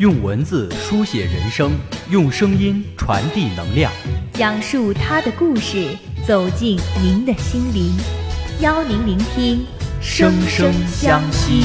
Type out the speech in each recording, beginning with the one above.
用文字书写人生，用声音传递能量，讲述他的故事，走进您的心灵，邀您聆听《声声相惜》。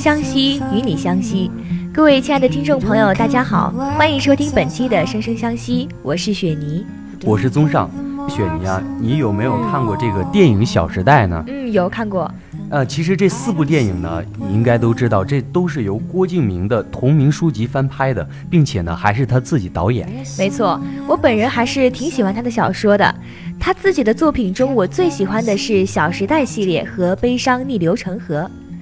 相惜，与你相惜。各位亲爱的听众朋友，大家好，欢迎收听本期的《生生相惜》，我是雪妮，我是宗尚。雪妮啊，你有没有看过这个电影《小时代》呢？嗯，有看过。呃，其实这四部电影呢，你应该都知道，这都是由郭敬明的同名书籍翻拍的，并且呢，还是他自己导演。没错，我本人还是挺喜欢他的小说的。他自己的作品中，我最喜欢的是《小时代》系列和《悲伤逆流成河》。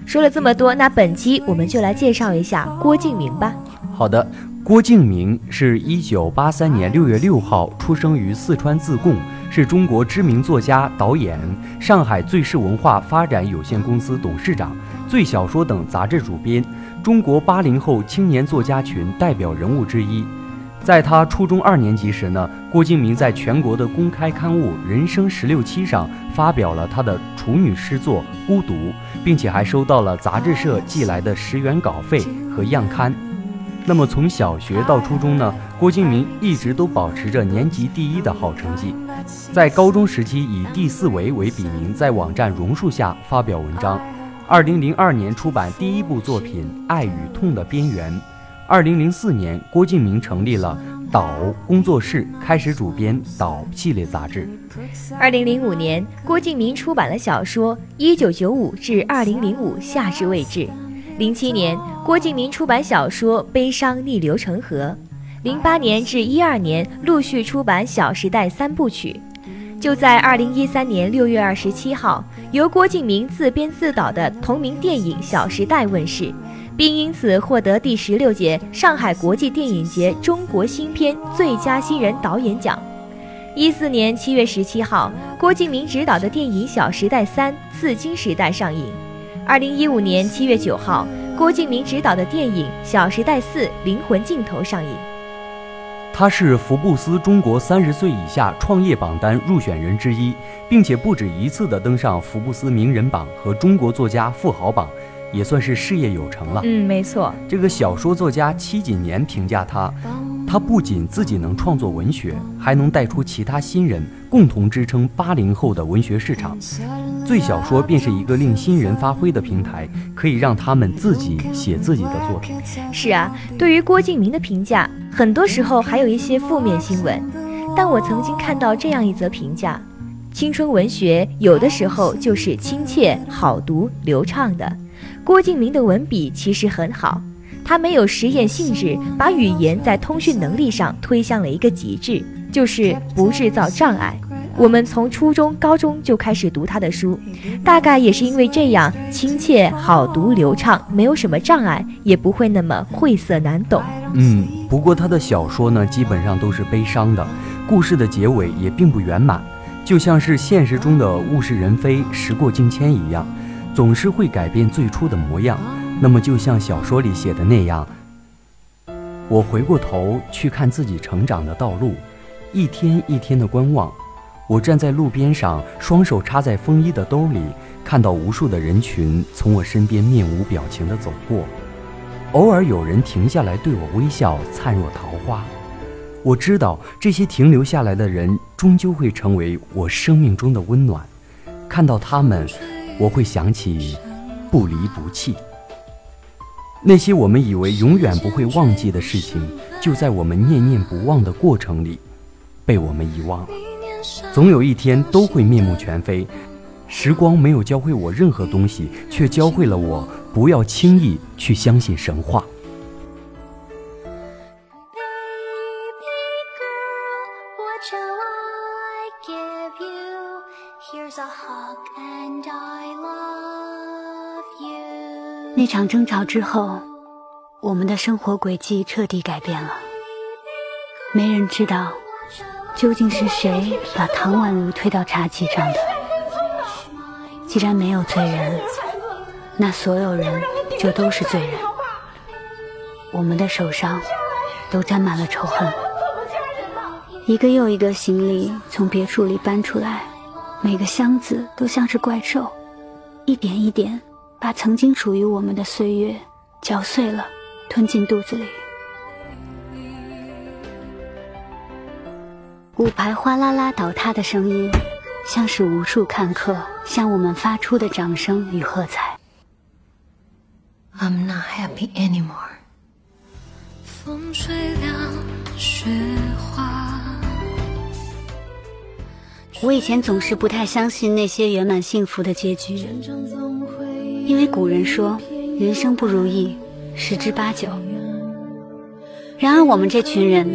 说了这么多，那本期我们就来介绍一下郭敬明吧。好的，郭敬明是一九八三年六月六号出生于四川自贡，是中国知名作家、导演，上海最世文化发展有限公司董事长，最小说等杂志主编，中国八零后青年作家群代表人物之一。在他初中二年级时呢，郭敬明在全国的公开刊物《人生十六期》上发表了他的处女诗作《孤独》，并且还收到了杂志社寄来的十元稿费和样刊。那么从小学到初中呢，郭敬明一直都保持着年级第一的好成绩。在高中时期，以第四维为笔名，在网站榕树下发表文章。二零零二年出版第一部作品《爱与痛的边缘》。二零零四年，郭敬明成立了岛工作室，开始主编岛系列杂志。二零零五年，郭敬明出版了小说《一九九五至二零零五夏至未至》。零七年，郭敬明出版小说《悲伤逆流成河》。零八年至一二年，陆续出版《小时代》三部曲。就在二零一三年六月二十七号，由郭敬明自编自导的同名电影《小时代》问世。并因此获得第十六届上海国际电影节中国新片最佳新人导演奖。一四年七月十七号，郭敬明执导的电影《小时代三：刺金时代》上映。二零一五年七月九号，郭敬明执导的电影《小时代四：灵魂尽头》上映。他是福布斯中国三十岁以下创业榜单入选人之一，并且不止一次地登上福布斯名人榜和中国作家富豪榜。也算是事业有成了。嗯，没错。这个小说作家七锦年评价他，他不仅自己能创作文学，还能带出其他新人，共同支撑八零后的文学市场。最小说便是一个令新人发挥的平台，可以让他们自己写自己的作品。是啊，对于郭敬明的评价，很多时候还有一些负面新闻。但我曾经看到这样一则评价：青春文学有的时候就是亲切、好读、流畅的。郭敬明的文笔其实很好，他没有实验性质，把语言在通讯能力上推向了一个极致，就是不制造障碍。我们从初中、高中就开始读他的书，大概也是因为这样亲切、好读、流畅，没有什么障碍，也不会那么晦涩难懂。嗯，不过他的小说呢，基本上都是悲伤的，故事的结尾也并不圆满，就像是现实中的物是人非、时过境迁一样。总是会改变最初的模样，那么就像小说里写的那样，我回过头去看自己成长的道路，一天一天的观望。我站在路边上，双手插在风衣的兜里，看到无数的人群从我身边面无表情地走过，偶尔有人停下来对我微笑，灿若桃花。我知道这些停留下来的人，终究会成为我生命中的温暖。看到他们。我会想起不离不弃，那些我们以为永远不会忘记的事情，就在我们念念不忘的过程里，被我们遗忘了。总有一天都会面目全非。时光没有教会我任何东西，却教会了我不要轻易去相信神话。那场争吵之后，我们的生活轨迹彻底改变了。没人知道究竟是谁把唐宛如推到茶几上的。既然没有罪人，那所有人就都是罪人。我们的手上都沾满了仇恨。一个又一个行李从别处里搬出来，每个箱子都像是怪兽，一点一点把曾经属于我们的岁月嚼碎了，吞进肚子里。骨牌哗啦啦倒塌的声音，像是无数看客向我们发出的掌声与喝彩。I'm not happy anymore。风吹凉雪花。我以前总是不太相信那些圆满幸福的结局，因为古人说人生不如意十之八九。然而我们这群人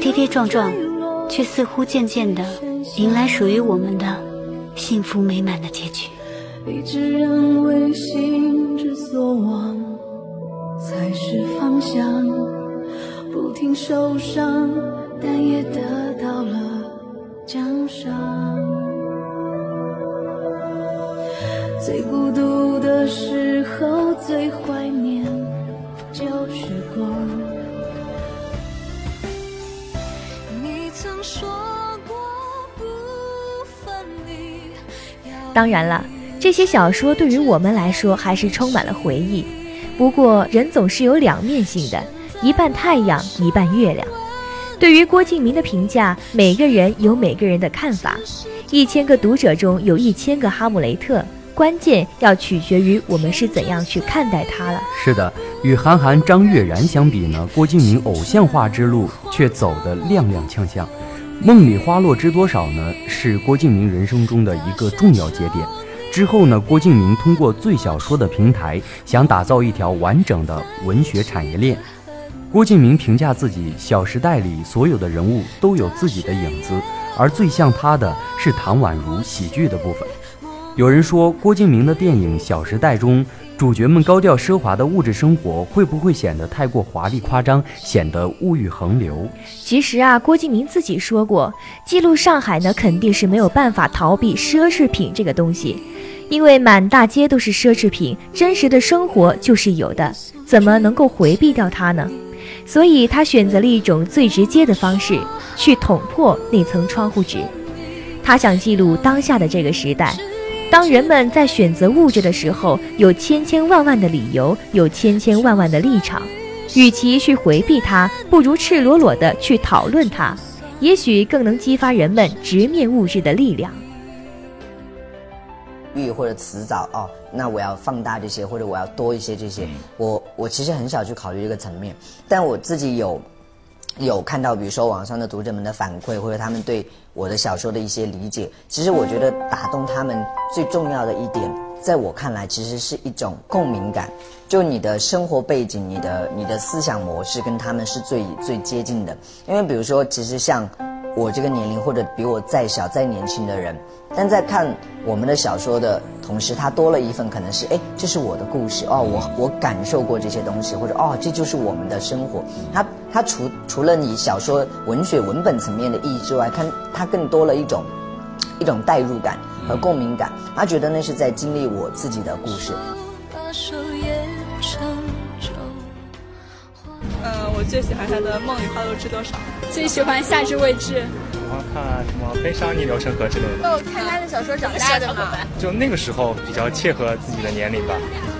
跌跌撞撞，却似乎渐渐的迎来属于我们的幸福美满的结局。一直认为心之所往才是方向，不停受伤，但也得到了。奖赏。最孤独的时候，最怀念旧时光。你曾说过不分离。当然了，这些小说对于我们来说还是充满了回忆。不过，人总是有两面性的，一半太阳，一半月亮。对于郭敬明的评价，每个人有每个人的看法。一千个读者中有一千个哈姆雷特，关键要取决于我们是怎样去看待他了。是的，与韩寒、张悦然相比呢，郭敬明偶像化之路却走得踉踉跄跄。《梦里花落知多少》呢，是郭敬明人生中的一个重要节点。之后呢，郭敬明通过最小说的平台，想打造一条完整的文学产业链。郭敬明评价自己，《小时代》里所有的人物都有自己的影子，而最像他的是唐宛如喜剧的部分。有人说，郭敬明的电影《小时代》中，主角们高调奢华的物质生活会不会显得太过华丽夸张，显得物欲横流？其实啊，郭敬明自己说过，记录上海呢，肯定是没有办法逃避奢侈品这个东西，因为满大街都是奢侈品，真实的生活就是有的，怎么能够回避掉它呢？所以他选择了一种最直接的方式，去捅破那层窗户纸。他想记录当下的这个时代，当人们在选择物质的时候，有千千万万的理由，有千千万万的立场。与其去回避它，不如赤裸裸的去讨论它，也许更能激发人们直面物质的力量。欲或者迟早哦，那我要放大这些，或者我要多一些这些。我我其实很少去考虑这个层面，但我自己有有看到，比如说网上的读者们的反馈，或者他们对我的小说的一些理解。其实我觉得打动他们最重要的一点，在我看来，其实是一种共鸣感。就你的生活背景，你的你的思想模式，跟他们是最最接近的。因为比如说，其实像。我这个年龄或者比我再小再年轻的人，但在看我们的小说的同时，他多了一份可能是，哎，这是我的故事哦，我我感受过这些东西，或者哦，这就是我们的生活。他他除除了你小说文学文本层面的意义之外，看他更多了一种一种代入感和共鸣感。他觉得那是在经历我自己的故事。我最喜欢他的《梦里花落知多少》，最喜欢《夏至未至》，喜欢看什么《悲伤逆流成河》之类的。就看他的小说长大的嘛，就那个时候比较切合自己的年龄吧。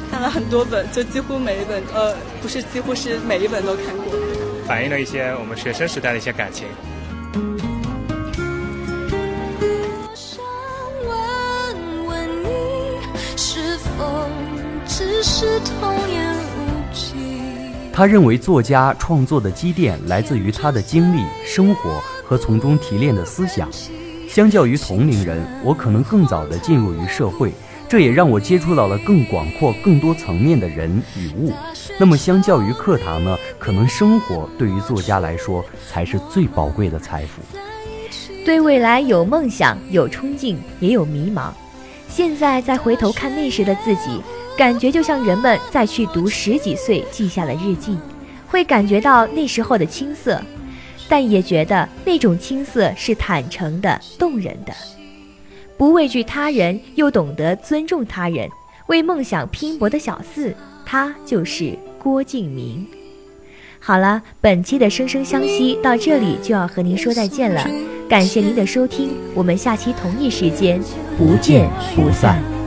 看了很多本，就几乎每一本，呃，不是几乎是每一本都看过，反映了一些我们学生时代的一些感情。我想问问你，是否只是童言？他认为，作家创作的积淀来自于他的经历、生活和从中提炼的思想。相较于同龄人，我可能更早地进入于社会，这也让我接触到了更广阔、更多层面的人与物。那么，相较于课堂呢？可能生活对于作家来说才是最宝贵的财富。对未来有梦想、有憧憬，也有迷茫。现在再回头看那时的自己。感觉就像人们再去读十几岁记下了日记，会感觉到那时候的青涩，但也觉得那种青涩是坦诚的、动人的。不畏惧他人，又懂得尊重他人，为梦想拼搏的小四，他就是郭敬明。好了，本期的《生生相惜》到这里就要和您说再见了，感谢您的收听，我们下期同一时间不见不散。